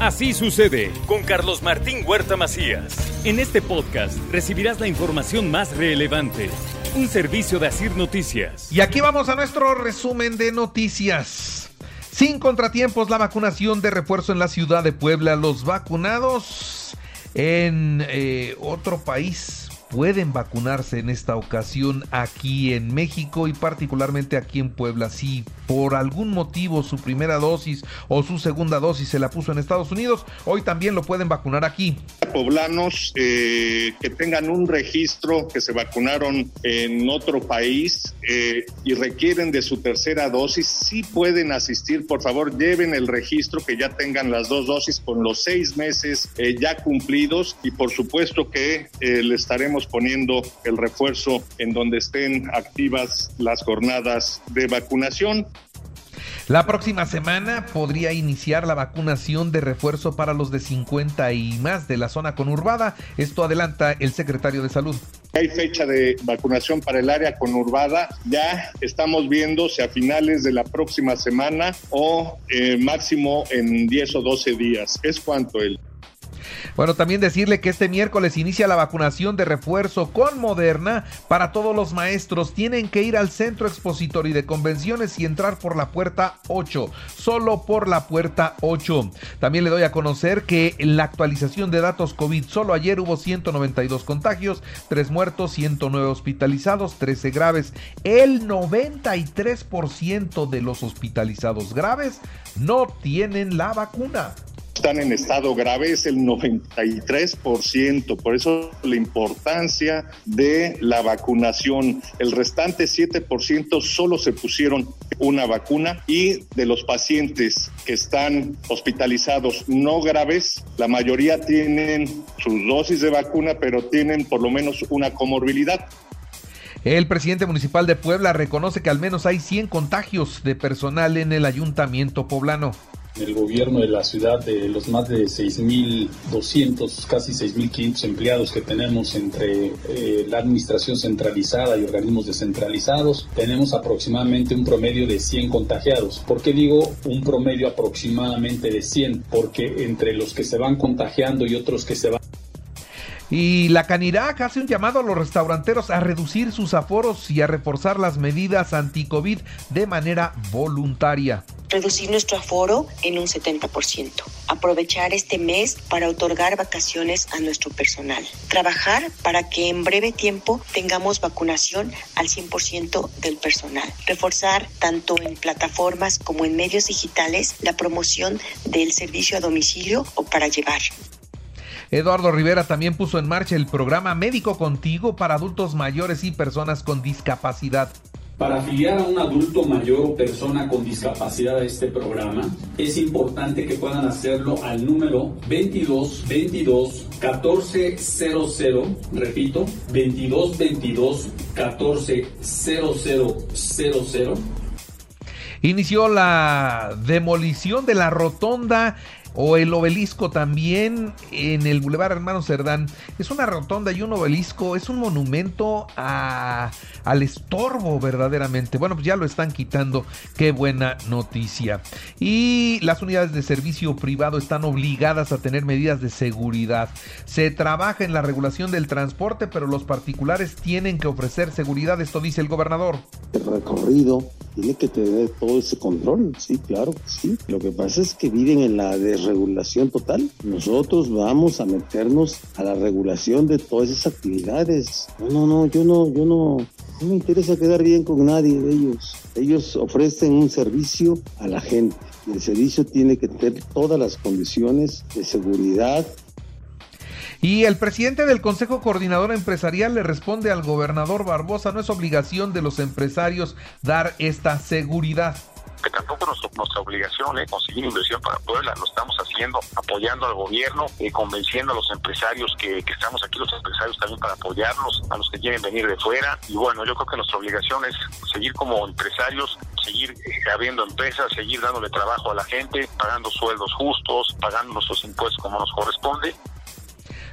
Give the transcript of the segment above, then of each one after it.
Así sucede con Carlos Martín Huerta Macías. En este podcast recibirás la información más relevante. Un servicio de Asir Noticias. Y aquí vamos a nuestro resumen de noticias. Sin contratiempos, la vacunación de refuerzo en la ciudad de Puebla. Los vacunados en eh, otro país pueden vacunarse en esta ocasión aquí en México y particularmente aquí en Puebla. Si por algún motivo su primera dosis o su segunda dosis se la puso en Estados Unidos, hoy también lo pueden vacunar aquí. Poblanos eh, que tengan un registro que se vacunaron en otro país eh, y requieren de su tercera dosis, sí pueden asistir. Por favor, lleven el registro que ya tengan las dos dosis con los seis meses eh, ya cumplidos y por supuesto que le estaremos poniendo el refuerzo en donde estén activas las jornadas de vacunación. La próxima semana podría iniciar la vacunación de refuerzo para los de 50 y más de la zona conurbada. Esto adelanta el secretario de Salud. Hay fecha de vacunación para el área conurbada. Ya estamos viendo si a finales de la próxima semana o eh, máximo en 10 o 12 días. Es cuanto el bueno, también decirle que este miércoles inicia la vacunación de refuerzo con Moderna para todos los maestros. Tienen que ir al centro expositorio de convenciones y entrar por la puerta 8, solo por la puerta 8. También le doy a conocer que en la actualización de datos COVID, solo ayer hubo 192 contagios, 3 muertos, 109 hospitalizados, 13 graves. El 93% de los hospitalizados graves no tienen la vacuna están en estado grave es el 93%. Por eso la importancia de la vacunación. El restante 7% solo se pusieron una vacuna y de los pacientes que están hospitalizados no graves, la mayoría tienen sus dosis de vacuna, pero tienen por lo menos una comorbilidad. El presidente municipal de Puebla reconoce que al menos hay 100 contagios de personal en el ayuntamiento poblano el gobierno de la ciudad de los más de 6.200, casi 6.500 empleados que tenemos entre eh, la administración centralizada y organismos descentralizados, tenemos aproximadamente un promedio de 100 contagiados. ¿Por qué digo un promedio aproximadamente de 100? Porque entre los que se van contagiando y otros que se van y la Canirac hace un llamado a los restauranteros a reducir sus aforos y a reforzar las medidas anti-COVID de manera voluntaria. Reducir nuestro aforo en un 70%, aprovechar este mes para otorgar vacaciones a nuestro personal, trabajar para que en breve tiempo tengamos vacunación al 100% del personal, reforzar tanto en plataformas como en medios digitales la promoción del servicio a domicilio o para llevar. Eduardo Rivera también puso en marcha el programa Médico Contigo para adultos mayores y personas con discapacidad. Para afiliar a un adulto mayor o persona con discapacidad a este programa, es importante que puedan hacerlo al número 22 22 1400, repito, 22 22 140000. Inició la demolición de la rotonda o el obelisco también en el Boulevard Hermano Cerdán. Es una rotonda y un obelisco, es un monumento a, al estorbo verdaderamente. Bueno, pues ya lo están quitando, qué buena noticia. Y las unidades de servicio privado están obligadas a tener medidas de seguridad. Se trabaja en la regulación del transporte, pero los particulares tienen que ofrecer seguridad, esto dice el gobernador. El recorrido tiene que tener todo ese control, sí, claro, sí. Lo que pasa es que viven en la desregulación total. Nosotros vamos a meternos a la regulación de todas esas actividades. No, no, no, yo no, yo no, no me interesa quedar bien con nadie de ellos. Ellos ofrecen un servicio a la gente. Y el servicio tiene que tener todas las condiciones de seguridad, y el presidente del Consejo Coordinador Empresarial le responde al gobernador Barbosa, no es obligación de los empresarios dar esta seguridad que tampoco es nuestra obligación es conseguir inversión para Puebla, lo estamos haciendo apoyando al gobierno, y convenciendo a los empresarios que, que, estamos aquí, los empresarios también para apoyarlos, a los que quieren venir de fuera. Y bueno, yo creo que nuestra obligación es seguir como empresarios, seguir eh, abriendo empresas, seguir dándole trabajo a la gente, pagando sueldos justos, pagando nuestros impuestos como nos corresponde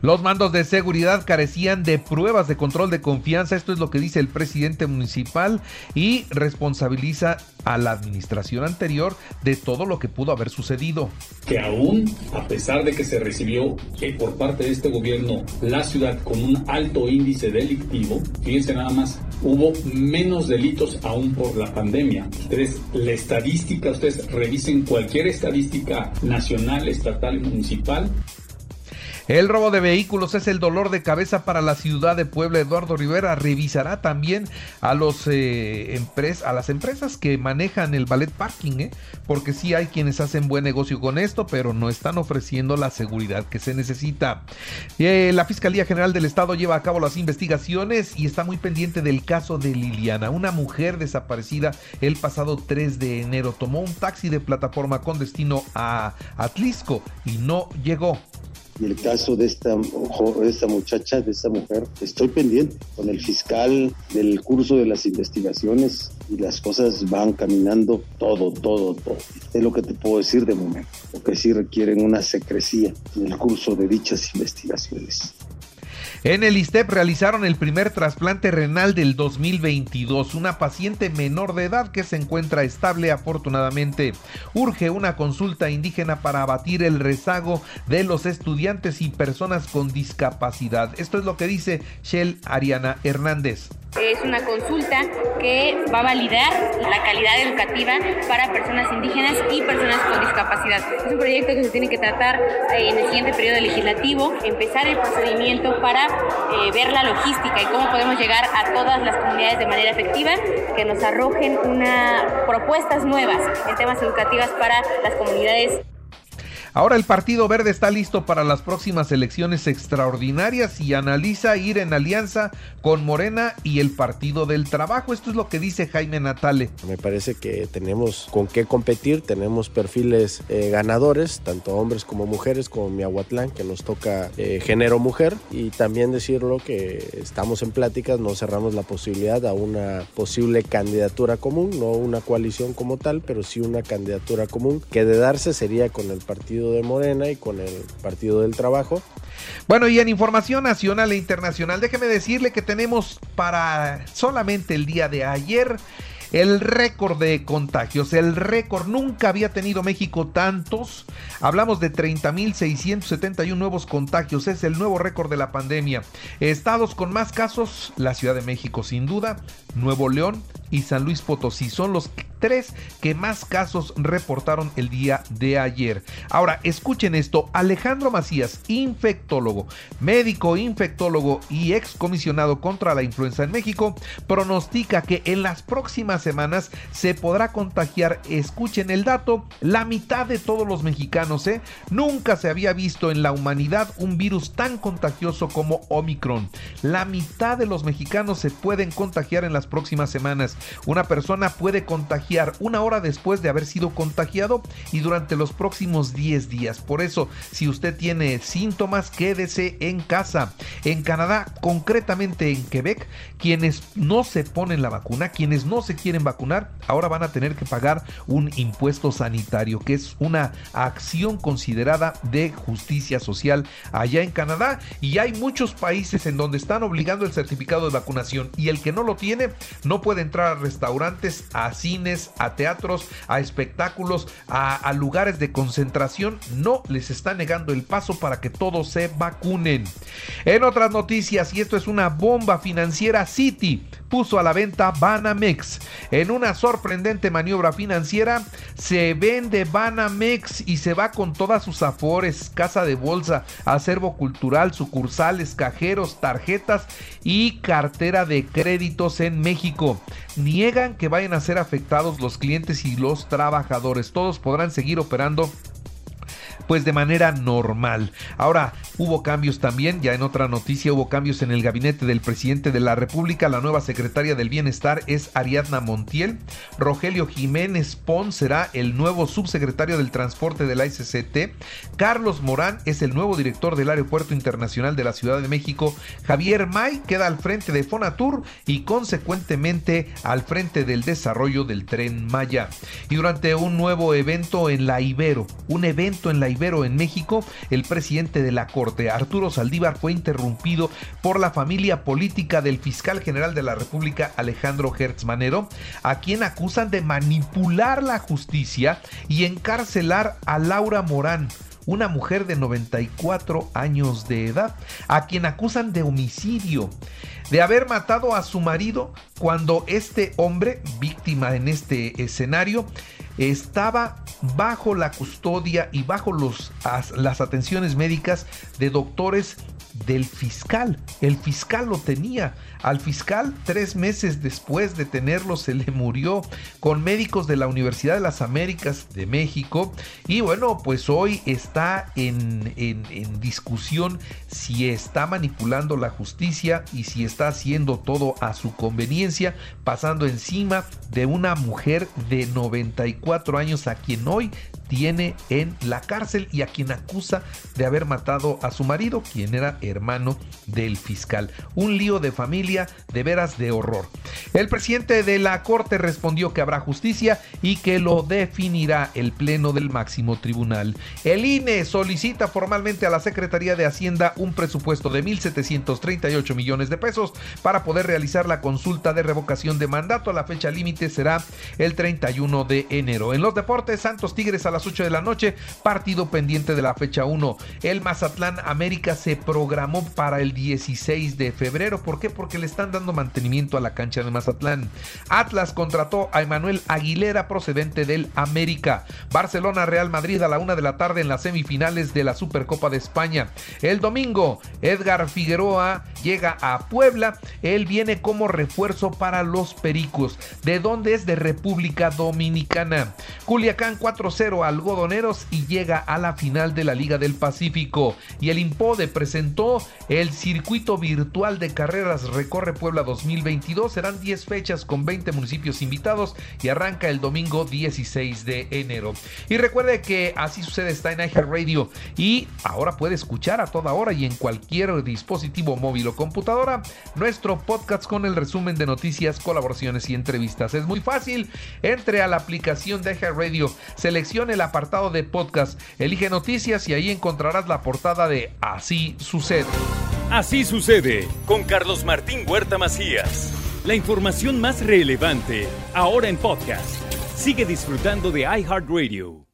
Los mandos de seguridad carecían de pruebas de control de confianza, esto es lo que dice el presidente municipal y responsabiliza a la administración anterior de todo lo que pudo haber sucedido. Que aún, a pesar de que se recibió eh, por parte de este gobierno la ciudad con un alto índice delictivo, fíjense nada más, hubo menos delitos aún por la pandemia. Ustedes, la estadística, ustedes revisen cualquier estadística nacional, estatal y municipal el robo de vehículos es el dolor de cabeza para la ciudad de Puebla. Eduardo Rivera revisará también a, los, eh, a las empresas que manejan el ballet parking, ¿eh? porque sí hay quienes hacen buen negocio con esto, pero no están ofreciendo la seguridad que se necesita. Eh, la Fiscalía General del Estado lleva a cabo las investigaciones y está muy pendiente del caso de Liliana, una mujer desaparecida el pasado 3 de enero. Tomó un taxi de plataforma con destino a Atlisco y no llegó. Y el caso de esta, de esta muchacha, de esta mujer, estoy pendiente con el fiscal del curso de las investigaciones y las cosas van caminando todo, todo, todo. Es lo que te puedo decir de momento, porque sí requieren una secrecía en el curso de dichas investigaciones. En el ISTEP realizaron el primer trasplante renal del 2022. Una paciente menor de edad que se encuentra estable afortunadamente. Urge una consulta indígena para abatir el rezago de los estudiantes y personas con discapacidad. Esto es lo que dice Shell Ariana Hernández. Es una consulta que va a validar la calidad educativa para personas indígenas y personas con discapacidad. Es un proyecto que se tiene que tratar eh, en el siguiente periodo legislativo, empezar el procedimiento para eh, ver la logística y cómo podemos llegar a todas las comunidades de manera efectiva, que nos arrojen una, propuestas nuevas en temas educativos para las comunidades Ahora el Partido Verde está listo para las próximas elecciones extraordinarias y analiza ir en alianza con Morena y el Partido del Trabajo. Esto es lo que dice Jaime Natale. Me parece que tenemos con qué competir, tenemos perfiles eh, ganadores, tanto hombres como mujeres, como Miahuatlán, que nos toca eh, género mujer, y también decirlo que estamos en pláticas, no cerramos la posibilidad a una posible candidatura común, no una coalición como tal, pero sí una candidatura común, que de darse sería con el Partido de Morena y con el Partido del Trabajo. Bueno, y en información nacional e internacional, déjeme decirle que tenemos para solamente el día de ayer el récord de contagios, el récord, nunca había tenido México tantos. Hablamos de 30.671 nuevos contagios, es el nuevo récord de la pandemia. Estados con más casos, la Ciudad de México sin duda, Nuevo León y San Luis Potosí son los tres que más casos reportaron el día de ayer. Ahora, escuchen esto, Alejandro Macías, infectólogo, médico infectólogo y excomisionado contra la influenza en México, pronostica que en las próximas semanas se podrá contagiar, escuchen el dato, la mitad de todos los mexicanos, ¿eh? Nunca se había visto en la humanidad un virus tan contagioso como Omicron. La mitad de los mexicanos se pueden contagiar en las próximas semanas. Una persona puede contagiar una hora después de haber sido contagiado y durante los próximos 10 días. Por eso, si usted tiene síntomas, quédese en casa. En Canadá, concretamente en Quebec, quienes no se ponen la vacuna, quienes no se quieren vacunar, ahora van a tener que pagar un impuesto sanitario, que es una acción considerada de justicia social allá en Canadá. Y hay muchos países en donde están obligando el certificado de vacunación y el que no lo tiene no puede entrar a restaurantes, a cines, a teatros, a espectáculos, a, lugares de concentración. No les está negando el paso para que todos se vacunen. En otras noticias, y esto es una bomba financiera, City puso a la venta Banamex. En una sorprendente maniobra financiera, se vende Banamex y se va con todas sus afores, casa de bolsa, acervo cultural, sucursales, cajeros, tarjetas y cartera de créditos en México. Niegan que vayan a ser afectados los clientes y los trabajadores. Todos podrán seguir operando pues de manera normal. Ahora, hubo cambios también, ya en otra noticia hubo cambios en el gabinete del presidente de la República, la nueva secretaria del Bienestar es Ariadna Montiel, Rogelio Jiménez Pons será el nuevo subsecretario del Transporte de la SCT, Carlos Morán es el nuevo director del Aeropuerto Internacional de la Ciudad de México, Javier May queda al frente de Fonatur y consecuentemente al frente del desarrollo del tren Maya. Y durante un nuevo evento en la Ibero, un evento en la Ibero, En México, el presidente de la Corte, Arturo Saldívar, fue interrumpido por la familia política del fiscal general de la República, Alejandro Hertz Manero, a quien acusan de manipular la justicia y encarcelar a Laura Morán una mujer de 94 años de edad, a quien acusan de homicidio, de haber matado a su marido cuando este hombre, víctima en este escenario, estaba bajo la custodia y bajo los, las atenciones médicas de doctores del fiscal. El fiscal lo tenía. Al fiscal, tres meses después de tenerlo, se le murió con médicos de la Universidad de las Américas de México. Y bueno, pues hoy está en, en discusión si está manipulando la justicia y si está haciendo todo a su conveniencia, pasando encima de una mujer de 94 años a quien hoy tiene en la cárcel y a quien acusa de haber matado a su marido, quien era hermano del fiscal. Un lío de familia de veras de horror. El presidente de la Corte respondió que habrá justicia y que lo definirá el Pleno del máximo tribunal. El INE solicita formalmente a la Secretaría de Hacienda un presupuesto de 1.738 millones de pesos para poder realizar la consulta de revocación de mandato. La fecha límite será el 31 de enero. En los deportes, Santos Tigres a la 8 de la noche, partido pendiente de la fecha 1. El Mazatlán América se programó para el 16 de febrero. ¿Por qué? Porque le están dando mantenimiento a la cancha de Mazatlán. Atlas contrató a Emanuel Aguilera procedente del América. Barcelona Real Madrid a la una de la tarde en las semifinales de la Supercopa de España. El domingo, Edgar Figueroa llega a Puebla. Él viene como refuerzo para los Pericos. ¿De dónde es? De República Dominicana. Culiacán 4-0 algodoneros y llega a la final de la Liga del Pacífico. Y el Impode presentó el circuito virtual de carreras Recorre Puebla 2022. Serán 10 fechas con 20 municipios invitados y arranca el domingo 16 de enero. Y recuerde que así sucede está en Radio y ahora puede escuchar a toda hora y en cualquier dispositivo móvil o computadora nuestro podcast con el resumen de noticias, colaboraciones y entrevistas. Es muy fácil. Entre a la aplicación de Radio, seleccione el apartado de podcast, elige noticias y ahí encontrarás la portada de Así sucede. Así sucede con Carlos Martín Huerta Macías. La información más relevante ahora en podcast. Sigue disfrutando de iHeartRadio.